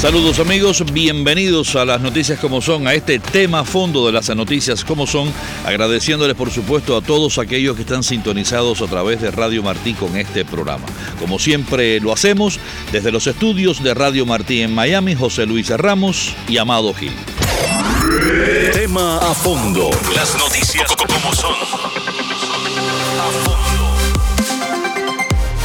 Saludos amigos, bienvenidos a las noticias como son, a este tema fondo de las noticias como son, agradeciéndoles por supuesto a todos aquellos que están sintonizados a través de Radio Martí con este programa. Como siempre lo hacemos desde los estudios de Radio Martí en Miami, José Luis Ramos y Amado Gil. Tema a fondo, las noticias como son.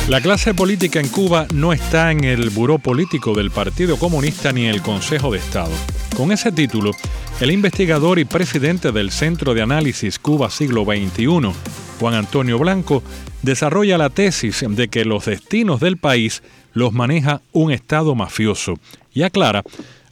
La clase política en Cuba no está en el buró político del Partido Comunista ni en el Consejo de Estado. Con ese título, el investigador y presidente del Centro de Análisis Cuba Siglo XXI, Juan Antonio Blanco, desarrolla la tesis de que los destinos del país los maneja un Estado mafioso y aclara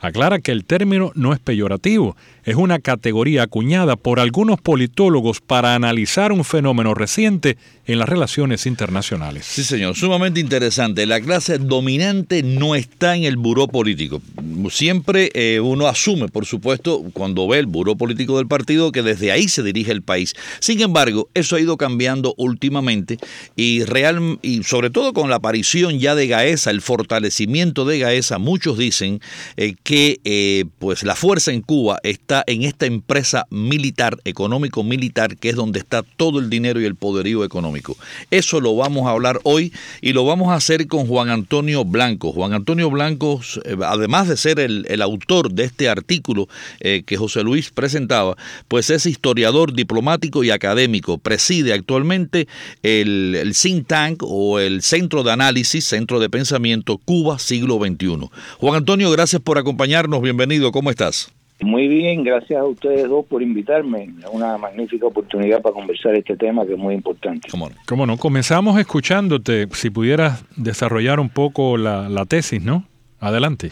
aclara que el término no es peyorativo, es una categoría acuñada por algunos politólogos para analizar un fenómeno reciente en las relaciones internacionales. Sí, señor, sumamente interesante. La clase dominante no está en el buró político. Siempre eh, uno asume, por supuesto, cuando ve el buró político del partido, que desde ahí se dirige el país. Sin embargo, eso ha ido cambiando últimamente y, real, y sobre todo con la aparición ya de Gaesa, el fortalecimiento de Gaesa, muchos dicen eh, que eh, pues la fuerza en Cuba está en esta empresa militar, económico-militar, que es donde está todo el dinero y el poderío económico. Eso lo vamos a hablar hoy y lo vamos a hacer con Juan Antonio Blanco. Juan Antonio Blanco, eh, además de ser el, autor de este artículo eh, que José Luis presentaba, pues es historiador, diplomático y académico. Preside actualmente el, el think tank o el Centro de Análisis, Centro de Pensamiento Cuba Siglo XXI. Juan Antonio, gracias por acompañarnos. Bienvenido. ¿Cómo estás? Muy bien, gracias a ustedes dos por invitarme. Es una magnífica oportunidad para conversar este tema que es muy importante. ¿Cómo no? Comenzamos escuchándote. Si pudieras desarrollar un poco la, tesis, ¿no? Adelante.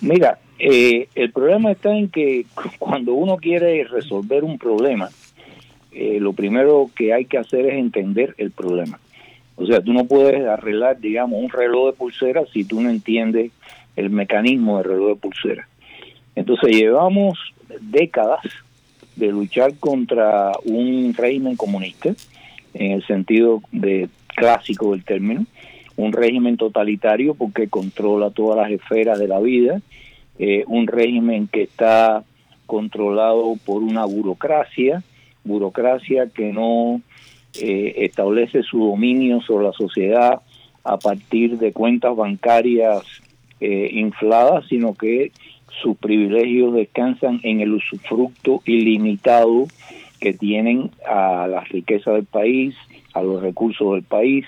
Mira, eh, el problema está en que cuando uno quiere resolver un problema, eh, lo primero que hay que hacer es entender el problema. O sea, tú no puedes arreglar, digamos, un reloj de pulsera si tú no entiendes el mecanismo del reloj de pulsera. Entonces llevamos décadas de luchar contra un régimen comunista, en el sentido de clásico del término, un régimen totalitario porque controla todas las esferas de la vida, eh, un régimen que está controlado por una burocracia, burocracia que no eh, establece su dominio sobre la sociedad a partir de cuentas bancarias eh, infladas, sino que sus privilegios descansan en el usufructo ilimitado que tienen a la riqueza del país, a los recursos del país.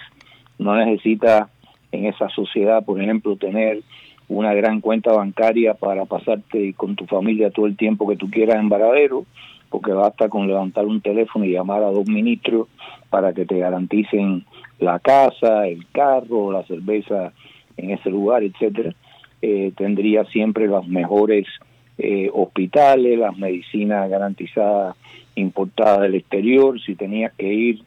No necesita en esa sociedad, por ejemplo, tener una gran cuenta bancaria para pasarte con tu familia todo el tiempo que tú quieras en Varadero, porque basta con levantar un teléfono y llamar a dos ministros para que te garanticen la casa, el carro, la cerveza en ese lugar, etcétera. Eh, tendría siempre los mejores eh, hospitales, las medicinas garantizadas importadas del exterior, si tenías que ir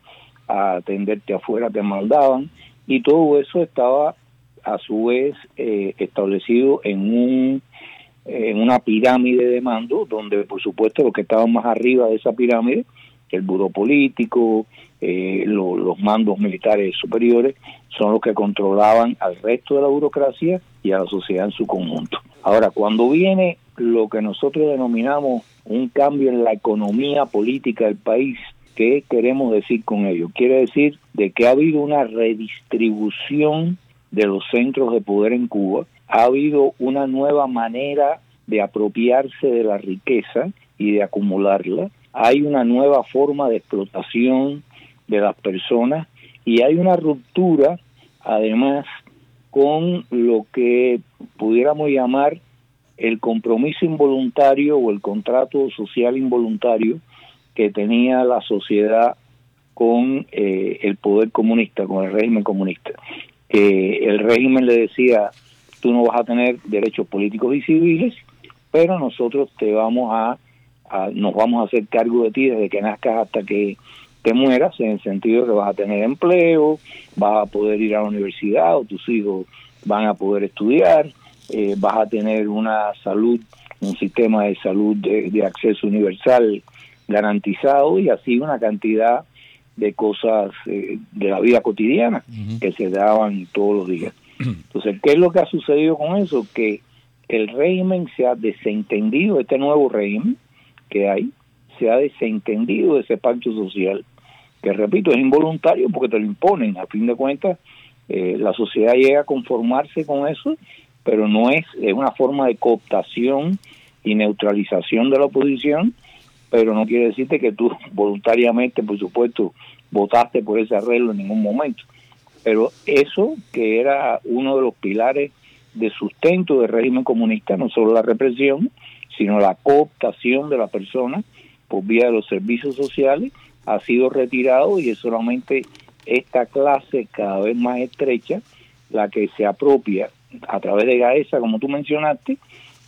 a atenderte afuera te mandaban y todo eso estaba a su vez eh, establecido en un en una pirámide de mando donde por supuesto los que estaban más arriba de esa pirámide el buró político, eh, los mandos militares superiores, son los que controlaban al resto de la burocracia y a la sociedad en su conjunto. Ahora, cuando viene lo que nosotros denominamos un cambio en la economía política del país, ¿qué queremos decir con ello? Quiere decir de que ha habido una redistribución de los centros de poder en Cuba, ha habido una nueva manera de apropiarse de la riqueza y de acumularla, hay una nueva forma de explotación de las personas y hay una ruptura además con lo que pudiéramos llamar el compromiso involuntario o el contrato social involuntario que tenía la sociedad con eh, el poder comunista, con el régimen comunista. Que el régimen le decía, tú no vas a tener derechos políticos y civiles, pero nosotros te vamos a, nos vamos a hacer cargo de ti desde que nazcas hasta que te mueras, en el sentido de que vas a tener empleo, vas a poder ir a la universidad o tus hijos van a poder estudiar, eh, vas a tener una salud, un sistema de salud de, acceso universal garantizado y así una cantidad de cosas eh, de la vida cotidiana que se daban todos los días. Entonces, ¿qué es lo que ha sucedido con eso? Que el régimen se ha desentendido, este nuevo régimen que hay, se ha desentendido de ese pacto social, que repito, es involuntario porque te lo imponen. A fin de cuentas, eh, la sociedad llega a conformarse con eso, pero no es, es una forma de cooptación y neutralización de la oposición, pero no quiere decirte que tú voluntariamente, por supuesto, votaste por ese arreglo en ningún momento. Pero eso, que era uno de los pilares de sustento del régimen comunista, no solo la represión, sino la cooptación de la persona por vía de los servicios sociales, ha sido retirado y es solamente esta clase cada vez más estrecha la que se apropia a través de GAESA, como tú mencionaste,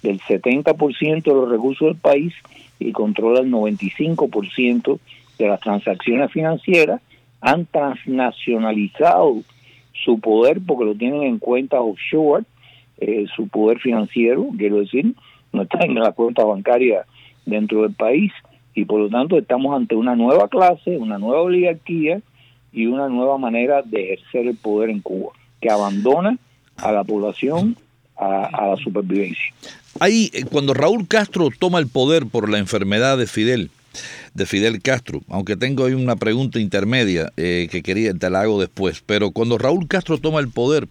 del 70% de los recursos del país y controla el 95% de las transacciones financieras, han transnacionalizado su poder porque lo tienen en cuenta offshore, eh, su poder financiero, quiero decir, no está en la cuenta bancaria dentro del país y por lo tanto estamos ante una nueva clase, una nueva oligarquía y una nueva manera de ejercer el poder en Cuba, que abandona a la población a, la supervivencia. Ahí, eh, cuando Raúl Castro toma el poder por la enfermedad de Fidel, de Fidel Castro, aunque tengo ahí una pregunta intermedia eh, que quería, te la hago después, pero cuando Raúl Castro toma el poder,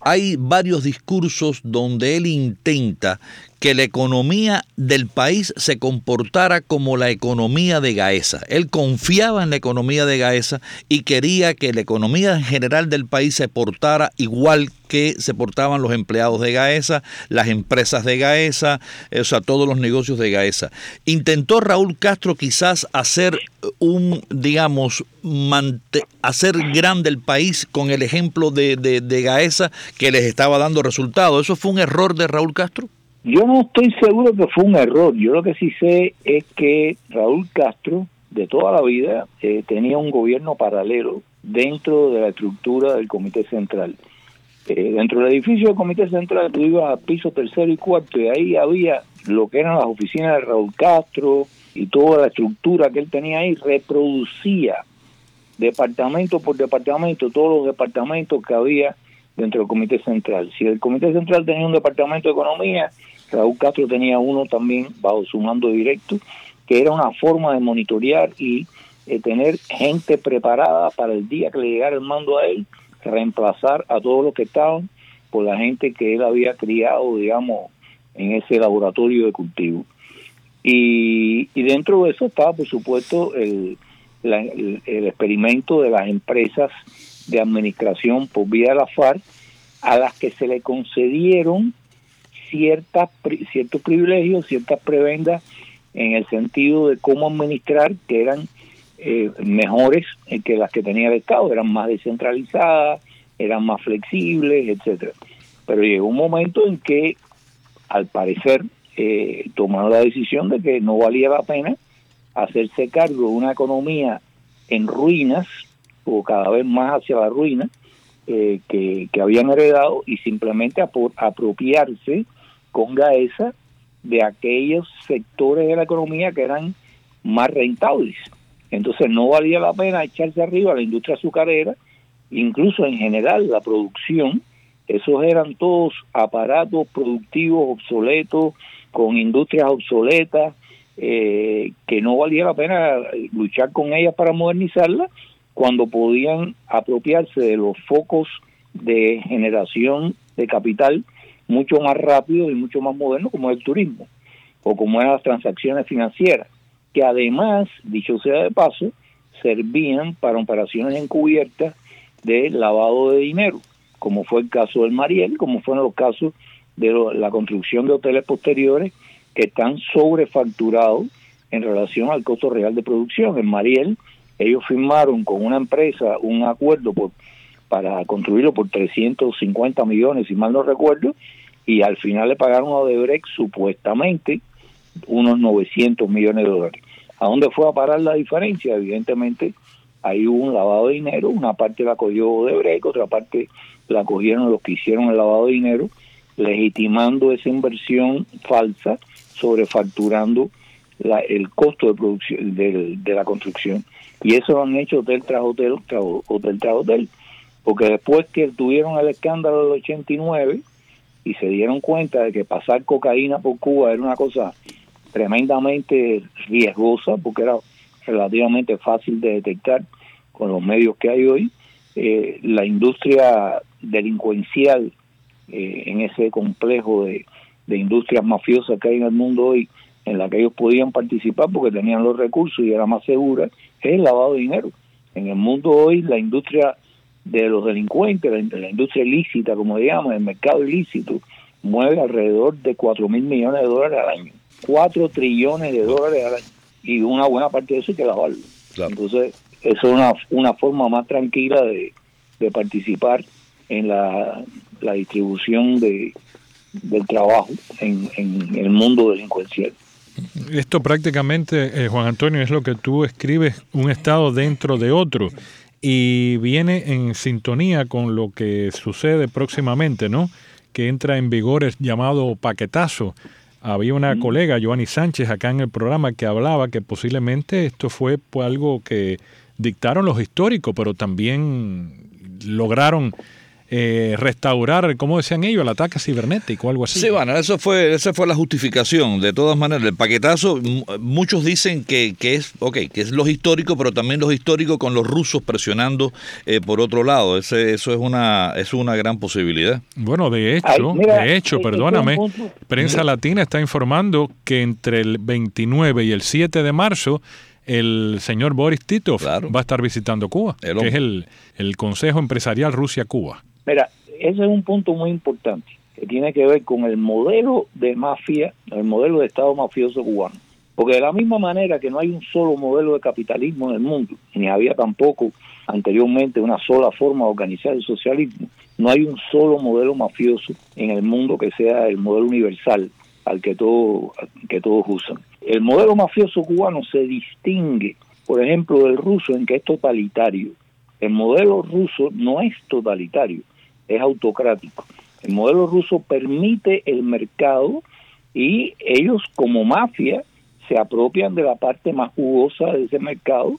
hay varios discursos donde él intenta que la economía del país se comportara como la economía de Gaesa. Él confiaba en la economía de Gaesa y quería que la economía en general del país se portara igual que se portaban los empleados de Gaesa, las empresas de Gaesa, o sea, todos los negocios de Gaesa. Intentó Raúl Castro quizás hacer un, digamos, hacer grande el país con el ejemplo de, de, de Gaesa que les estaba dando resultados. ¿Eso fue un error de Raúl Castro? Yo no estoy seguro que fue un error. Yo lo que sí sé es que Raúl Castro, de toda la vida, eh, tenía un gobierno paralelo dentro de la estructura del Comité Central. Eh, dentro del edificio del Comité Central tú ibas a piso tercero y cuarto y ahí había lo que eran las oficinas de Raúl Castro y toda la estructura que él tenía ahí reproducía departamento por departamento todos los departamentos que había dentro del Comité Central. Si el Comité Central tenía un departamento de economía, Raúl Castro tenía uno también bajo su mando directo, que era una forma de monitorear y eh, tener gente preparada para el día que le llegara el mando a él, reemplazar a todos los que estaban por la gente que él había criado, digamos, en ese laboratorio de cultivo. Y, dentro de eso estaba, por supuesto, el, el experimento de las empresas de administración por vía de la FARC, a las que se le concedieron ciertas, ciertos privilegios, ciertas prebendas en el sentido de cómo administrar, que eran eh, mejores que las que tenía el Estado, eran más descentralizadas, eran más flexibles, etcétera. Pero llegó un momento en que, al parecer, eh, tomaron la decisión de que no valía la pena hacerse cargo de una economía en ruinas o cada vez más hacia la ruina eh, que, que, habían heredado y simplemente apropiarse con Gaesa de aquellos sectores de la economía que eran más rentables. Entonces no valía la pena echarse arriba la industria azucarera, incluso en general la producción, esos eran todos aparatos productivos obsoletos, con industrias obsoletas, eh, que no valía la pena luchar con ellas para modernizarlas, cuando podían apropiarse de los focos de generación de capital mucho más rápido y mucho más moderno como es el turismo o como eran las transacciones financieras, que además, dicho sea de paso, servían para operaciones encubiertas de lavado de dinero, como fue el caso del Mariel, como fueron los casos de la construcción de hoteles posteriores que están sobrefacturados en relación al costo real de producción. En Mariel, ellos firmaron con una empresa un acuerdo por, para construirlo por 350 millones, si mal no recuerdo, y al final le pagaron a Odebrecht supuestamente unos 900 millones de dólares. ¿A dónde fue a parar la diferencia? Evidentemente, ahí hubo un lavado de dinero, una parte la cogió Odebrecht, otra parte la cogieron los que hicieron el lavado de dinero, legitimando esa inversión falsa, sobrefacturando la, el costo de producción de, la construcción. Y eso lo han hecho hotel tras hotel, hotel tras hotel. Porque después que tuvieron el escándalo del 89 y se dieron cuenta de que pasar cocaína por Cuba era una cosa tremendamente riesgosa, porque era relativamente fácil de detectar con los medios que hay hoy, eh, la industria delincuencial eh, en ese complejo de, de industrias mafiosas que hay en el mundo hoy, en la que ellos podían participar porque tenían los recursos y era más segura, es el lavado de dinero. En el mundo hoy la industria de los delincuentes, la, industria ilícita, como digamos, el mercado ilícito, mueve alrededor de 4 mil millones de dólares al año. 4 trillones de dólares al año. Y una buena parte de eso hay que lavarlo. Entonces, eso es una, una forma más tranquila de, de participar en la, la distribución de, del trabajo en, en el mundo delincuencial. Esto prácticamente, eh, Juan Antonio, es lo que tú escribes, un Estado dentro de otro, y viene en sintonía con lo que sucede próximamente, ¿no? Que entra en vigor el llamado paquetazo. Había una colega, Joanny Sánchez, acá en el programa que hablaba que posiblemente esto fue algo que dictaron los históricos, pero también lograron eh, restaurar, como decían ellos, el ataque cibernético o algo así. Sí, bueno, eso fue, esa fue la justificación. De todas maneras, el paquetazo, muchos dicen que, que es, ok, que es los históricos, pero también los históricos con los rusos presionando eh, por otro lado. Ese, eso es una, es una gran posibilidad. Bueno, de hecho, de hecho, perdóname, Prensa Latina está informando que entre el 29 y el 7 de marzo el señor Boris Titov va a estar visitando Cuba, que es el, el Consejo Empresarial Rusia-Cuba. Mira, ese es un punto muy importante que tiene que ver con el modelo de mafia, el modelo de Estado mafioso cubano. Porque de la misma manera que no hay un solo modelo de capitalismo en el mundo, ni había tampoco anteriormente una sola forma de organizar el socialismo, no hay un solo modelo mafioso en el mundo que sea el modelo universal al que, todo, que todos usan. El modelo mafioso cubano se distingue, por ejemplo, del ruso en que es totalitario. El modelo ruso no es totalitario, es autocrático. El modelo ruso permite el mercado y ellos como mafia se apropian de la parte más jugosa de ese mercado,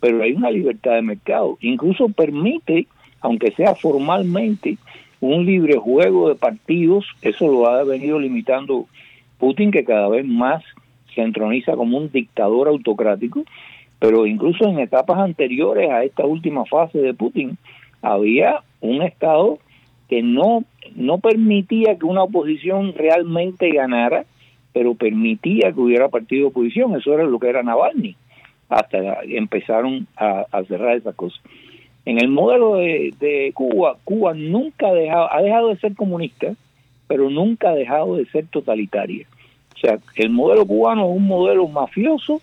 pero hay una libertad de mercado. Incluso permite, aunque sea formalmente, un libre juego de partidos, eso lo ha venido limitando Putin, que cada vez más se entroniza como un dictador autocrático, pero incluso en etapas anteriores a esta última fase de Putin, había un Estado que no, no permitía que una oposición realmente ganara, pero permitía que hubiera partido de oposición. Eso era lo que era Navalny, hasta empezaron a, cerrar esas cosas. En el modelo de, Cuba, Cuba nunca ha dejado, ha dejado de ser comunista, pero nunca ha dejado de ser totalitaria. O sea, el modelo cubano es un modelo mafioso,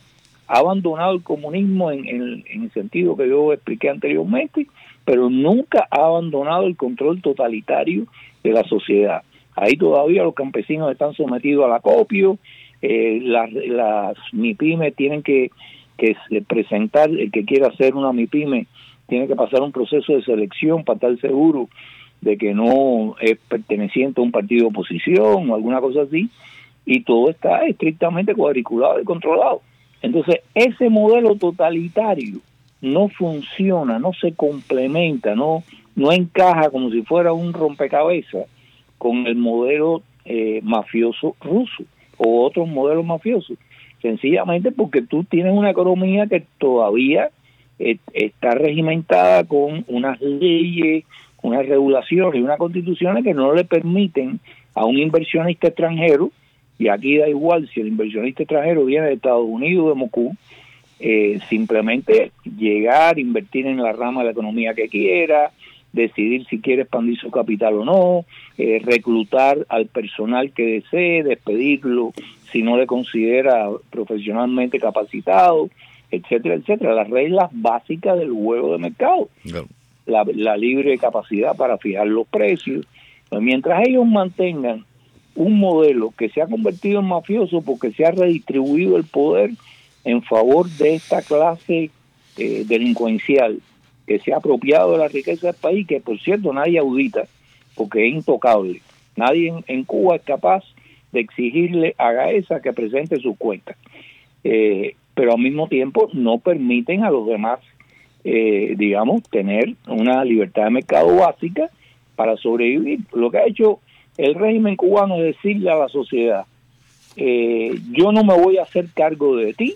ha abandonado el comunismo en, en el sentido que yo expliqué anteriormente, pero nunca ha abandonado el control totalitario de la sociedad. Ahí todavía los campesinos están sometidos al acopio, eh, las, las MIPIMES tienen que, que presentar, el que quiera hacer una MIPIME tiene que pasar un proceso de selección para estar seguro de que no es perteneciente a un partido de oposición o alguna cosa así, y todo está estrictamente cuadriculado y controlado. Entonces, ese modelo totalitario no funciona, no se complementa, no, no encaja como si fuera un rompecabezas con el modelo eh, mafioso ruso o otros modelos mafiosos. Sencillamente porque tú tienes una economía que todavía eh, está regimentada con unas leyes, unas regulaciones y unas constituciones que no le permiten a un inversionista extranjero, y aquí da igual si el inversionista extranjero viene de Estados Unidos, de Moscú, eh, simplemente llegar, invertir en la rama de la economía que quiera, decidir si quiere expandir su capital o no, eh, reclutar al personal que desee, despedirlo si no le considera profesionalmente capacitado, etcétera, etcétera. Las reglas básicas del juego de mercado. La, libre capacidad para fijar los precios. Pues mientras ellos mantengan un modelo que se ha convertido en mafioso porque se ha redistribuido el poder en favor de esta clase eh, delincuencial que se ha apropiado de la riqueza del país, que por cierto nadie audita, porque es intocable. Nadie en, Cuba es capaz de exigirle a Gaesa que presente sus cuentas. Eh, pero al mismo tiempo no permiten a los demás, eh, digamos, tener una libertad de mercado básica para sobrevivir. Lo que ha hecho el régimen cubano es decirle a la sociedad, yo no me voy a hacer cargo de ti,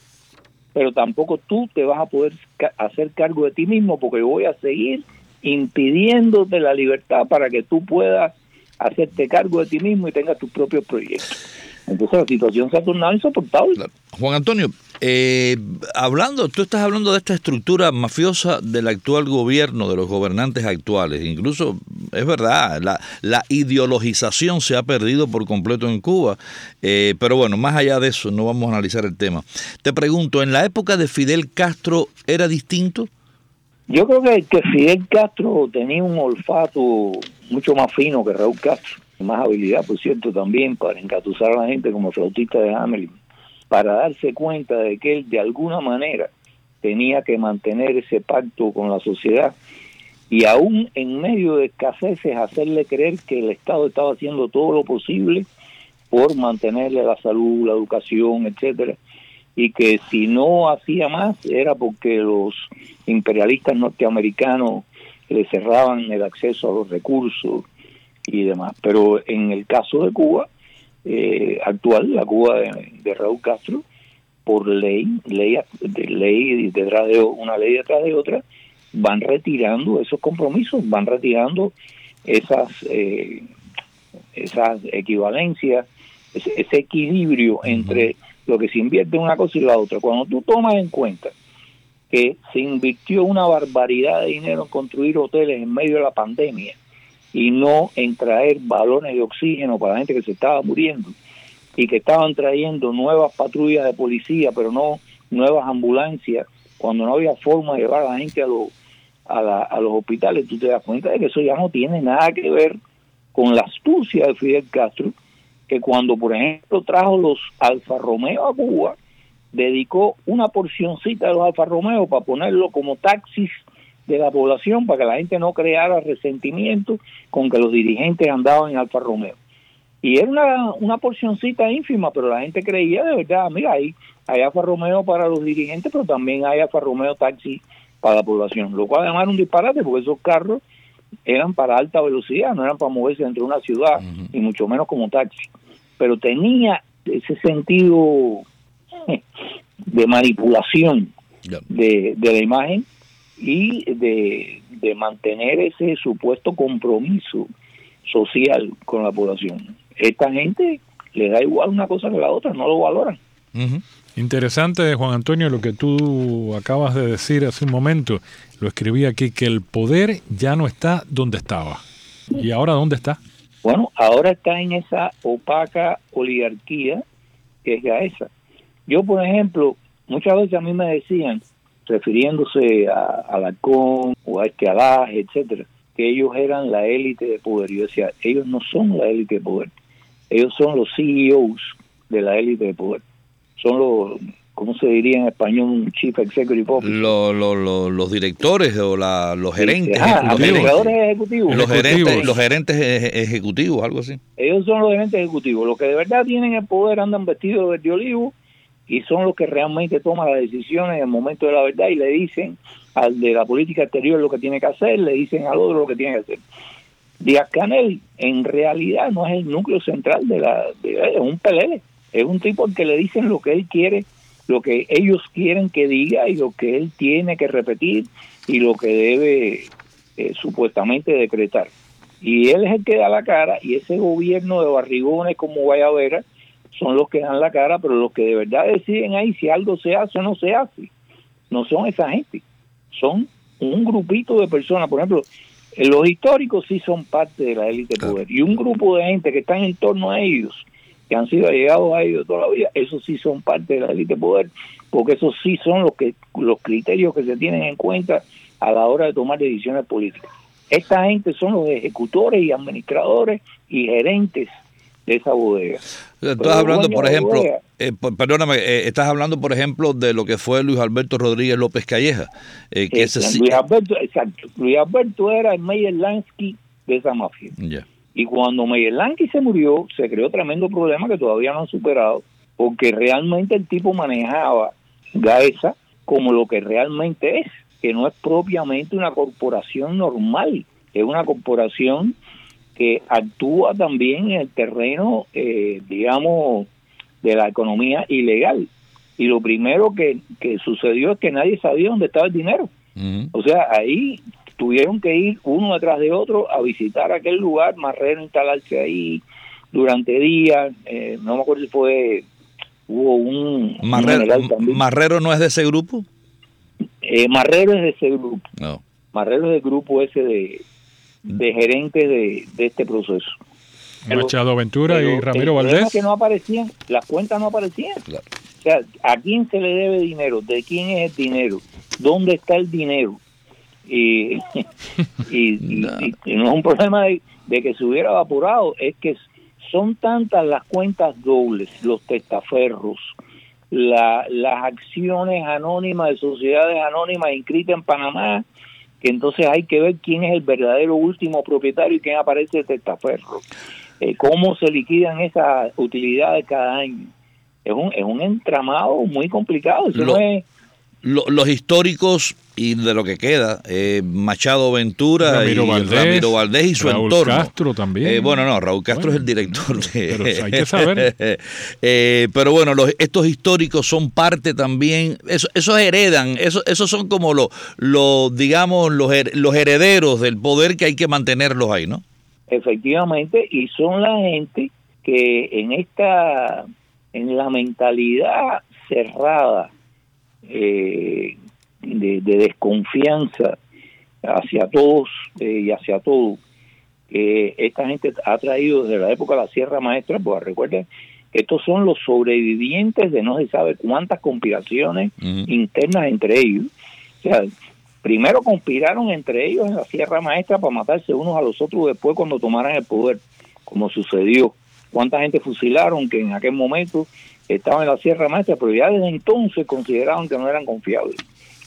pero tampoco tú te vas a poder hacer cargo de ti mismo porque voy a seguir impidiéndote la libertad para que tú puedas hacerte cargo de ti mismo y tengas tus propios proyectos. Entonces la situación se ha tornado insoportable. Juan Antonio, eh, hablando, tú estás hablando de esta estructura mafiosa del actual gobierno, de los gobernantes actuales. Incluso, es verdad, la, la ideologización se ha perdido por completo en Cuba. Eh, pero bueno, más allá de eso, no vamos a analizar el tema. Te pregunto, ¿en la época de Fidel Castro era distinto? Yo creo que, Fidel Castro tenía un olfato mucho más fino que Raúl Castro más habilidad, por cierto, también para encatusar a la gente como flautista de Hamelin, para darse cuenta de que él de alguna manera tenía que mantener ese pacto con la sociedad y aún en medio de escaseces hacerle creer que el Estado estaba haciendo todo lo posible por mantenerle la salud, la educación, etcétera, y que si no hacía más era porque los imperialistas norteamericanos le cerraban el acceso a los recursos y demás. Pero en el caso de Cuba eh, actual, la Cuba de, Raúl Castro, por ley, ley de ley detrás de una ley detrás de otra, van retirando esos compromisos, van retirando esas eh, esas equivalencias, ese, equilibrio entre lo que se invierte en una cosa y la otra. Cuando tú tomas en cuenta que se invirtió una barbaridad de dinero en construir hoteles en medio de la pandemia, y no en traer balones de oxígeno para la gente que se estaba muriendo y que estaban trayendo nuevas patrullas de policía, pero no nuevas ambulancias, cuando no había forma de llevar a la gente a, los a, a los hospitales, tú te das cuenta de que eso ya no tiene nada que ver con la astucia de Fidel Castro, que cuando, por ejemplo, trajo los Alfa Romeo a Cuba, dedicó una porcioncita de los Alfa Romeo para ponerlo como taxis de la población para que la gente no creara resentimiento con que los dirigentes andaban en Alfa Romeo. Y era una, una porcioncita ínfima, pero la gente creía de verdad, mira, ahí hay Alfa Romeo para los dirigentes, pero también hay Alfa Romeo taxi para la población, lo cual además era un disparate porque esos carros eran para alta velocidad, no eran para moverse dentro de una ciudad, y mucho menos como taxi. Pero tenía ese sentido de manipulación de, de la imagen y de, mantener ese supuesto compromiso social con la población. Esta gente le da igual una cosa que la otra, no lo valoran. Interesante, Juan Antonio, lo que tú acabas de decir hace un momento. Lo escribí aquí, que el poder ya no está donde estaba. ¿Y ahora dónde está? Bueno, ahora está en esa opaca oligarquía que es esa. Yo, por ejemplo, muchas veces a mí me decían, refiriéndose a, a con o a este etcétera, que ellos eran la élite de poder. Yo decía, ellos no son la élite de poder, ellos son los CEOs de la élite de poder. Son los, ¿cómo se diría en español? Un chief executive officer. los directores o la, los gerentes. los gerentes ejecutivos. Los gerentes, los gerentes ejecutivos, algo así. Ellos son los gerentes ejecutivos. Los que de verdad tienen el poder andan vestidos de olivo y son los que realmente toman las decisiones en el momento de la verdad y le dicen al de la política exterior lo que tiene que hacer, le dicen al otro lo que tiene que hacer. Díaz Canel en realidad no es el núcleo central de la de, es un pelele, es un tipo al que le dicen lo que él quiere, lo que ellos quieren que diga y lo que él tiene que repetir y lo que debe eh, supuestamente decretar. Y él es el que da la cara y ese gobierno de barrigones como Guayabera son los que dan la cara, pero los que de verdad deciden ahí si algo se hace o no se hace, no son esa gente, son un grupito de personas, por ejemplo, eh, los históricos sí son parte de la élite de poder, y un grupo de gente que están en torno a ellos, que han sido allegados a ellos toda la vida, esos sí son parte de la élite de poder, porque esos sí son los que los criterios que se tienen en cuenta a la hora de tomar decisiones políticas. Esta gente son los ejecutores y administradores y gerentes de esa bodega. Estás hablando, por ejemplo, eh, perdóname, eh, estás hablando, por ejemplo, de lo que fue Luis Alberto Rodríguez López Calleja. Eh, que Luis Alberto, exacto. Luis Alberto era el Meyer Lansky de esa mafia. Y cuando Meyer Lansky se murió, se creó tremendo problema que todavía no han superado, porque realmente el tipo manejaba Gaesa como lo que realmente es, que no es propiamente una corporación normal, es una corporación que actúa también en el terreno, eh, digamos, de la economía ilegal. Y lo primero que, sucedió es que nadie sabía dónde estaba el dinero. O sea, ahí tuvieron que ir uno detrás de otro a visitar aquel lugar, Marrero instalarse ahí durante días, eh, no me acuerdo si fue, hubo un... Marrero, no es de ese grupo? Eh, Marrero es de ese grupo. No. Marrero es del grupo ese de, de gerentes de, este proceso. Machado Ventura y Ramiro Valdés. que no aparecían, las cuentas no aparecían. O sea, ¿a quién se le debe dinero? ¿De quién es el dinero? ¿Dónde está el dinero? Y, y, no. es un problema de, que se hubiera evaporado, es que son tantas las cuentas dobles, los testaferros, la, las acciones anónimas de sociedades anónimas inscritas en Panamá, que entonces hay que ver quién es el verdadero último propietario y quién aparece de testaferro. Eh, cómo se liquidan esas utilidades cada año. Es un, es un entramado muy complicado. Los históricos y de lo que queda, eh, Machado Ventura Ramiro, y Valdés, Valdés y su Raúl entorno. Castro también. Eh, bueno, no, Raúl Castro es el director de... Pero hay que saber. pero bueno, los, estos históricos son parte también, eso, esos heredan, eso, esos son como los, los digamos, los, los herederos del poder que hay que mantenerlos ahí, ¿no? Efectivamente, y son la gente que en esta, en la mentalidad cerrada eh, de, desconfianza hacia todos eh, y hacia todo, que esta gente ha traído desde la época de la Sierra Maestra, pues recuerden, estos son los sobrevivientes de no se sabe cuántas conspiraciones internas entre ellos. O sea, Primero conspiraron entre ellos en la Sierra Maestra para matarse unos a los otros después cuando tomaran el poder, como sucedió. ¿Cuánta gente fusilaron que en aquel momento estaban en la Sierra Maestra, pero ya desde entonces consideraban que no eran confiables?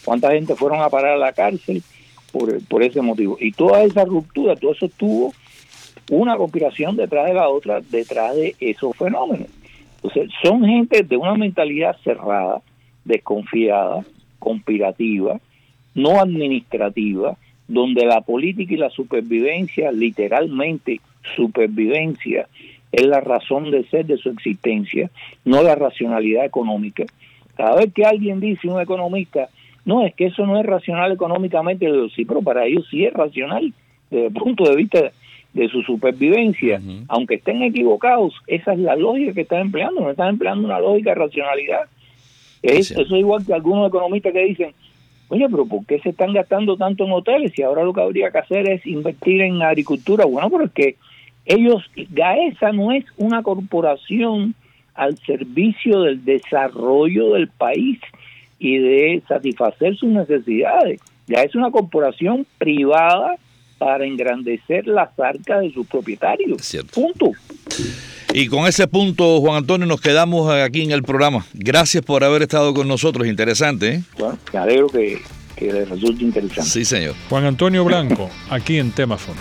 ¿Cuánta gente fueron a parar a la cárcel por, por ese motivo? Y toda esa ruptura, todo eso tuvo una conspiración detrás de la otra, detrás de esos fenómenos. Entonces, son gente de una mentalidad cerrada, desconfiada, conspirativa, no administrativa, donde la política y la supervivencia, literalmente supervivencia, es la razón de ser de su existencia, no la racionalidad económica. Cada vez que alguien dice, un economista, no, es que eso no es racional económicamente, sí, pero para ellos sí es racional desde el punto de vista de su supervivencia. Aunque estén equivocados, esa es la lógica que están empleando, no están empleando una lógica de racionalidad. Es, Eso es igual que algunos economistas que dicen, Oye, pero ¿por qué se están gastando tanto en hoteles y ahora lo que habría que hacer es invertir en agricultura? Bueno, porque ellos, GAESA no es una corporación al servicio del desarrollo del país y de satisfacer sus necesidades. Ya es una corporación privada para engrandecer las arcas de sus propietarios. Punto. Y con ese punto, Juan Antonio, nos quedamos aquí en el programa. Gracias por haber estado con nosotros. Interesante, ¿eh? Bueno, me alegro que, que les resulte interesante. Sí, señor. Juan Antonio Blanco, aquí en Tema Fondo.